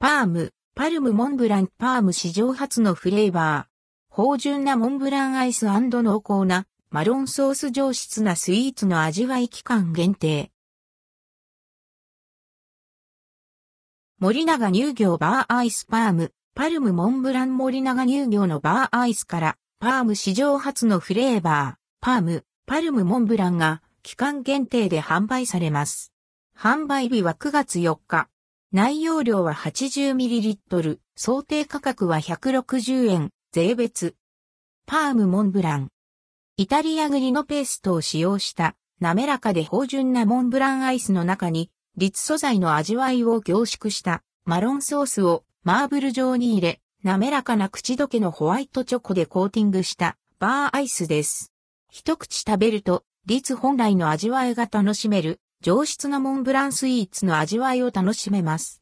パーム、パルムモンブランパーム史上初のフレーバー。芳醇なモンブランアイス濃厚なマロンソース上質なスイーツの味わい期間限定。森永乳業バーアイスパーム、パルムモンブラン森永乳業のバーアイスから、パーム史上初のフレーバー、パーム、パルムモンブランが期間限定で販売されます。販売日は9月4日。内容量は 80ml、想定価格は160円、税別。パームモンブラン。イタリア栗のペーストを使用した滑らかで芳醇なモンブランアイスの中に、立素材の味わいを凝縮したマロンソースをマーブル状に入れ、滑らかな口どけのホワイトチョコでコーティングしたバーアイスです。一口食べると、立本来の味わいが楽しめる上質なモンブランスイーツの味わいを楽しめます。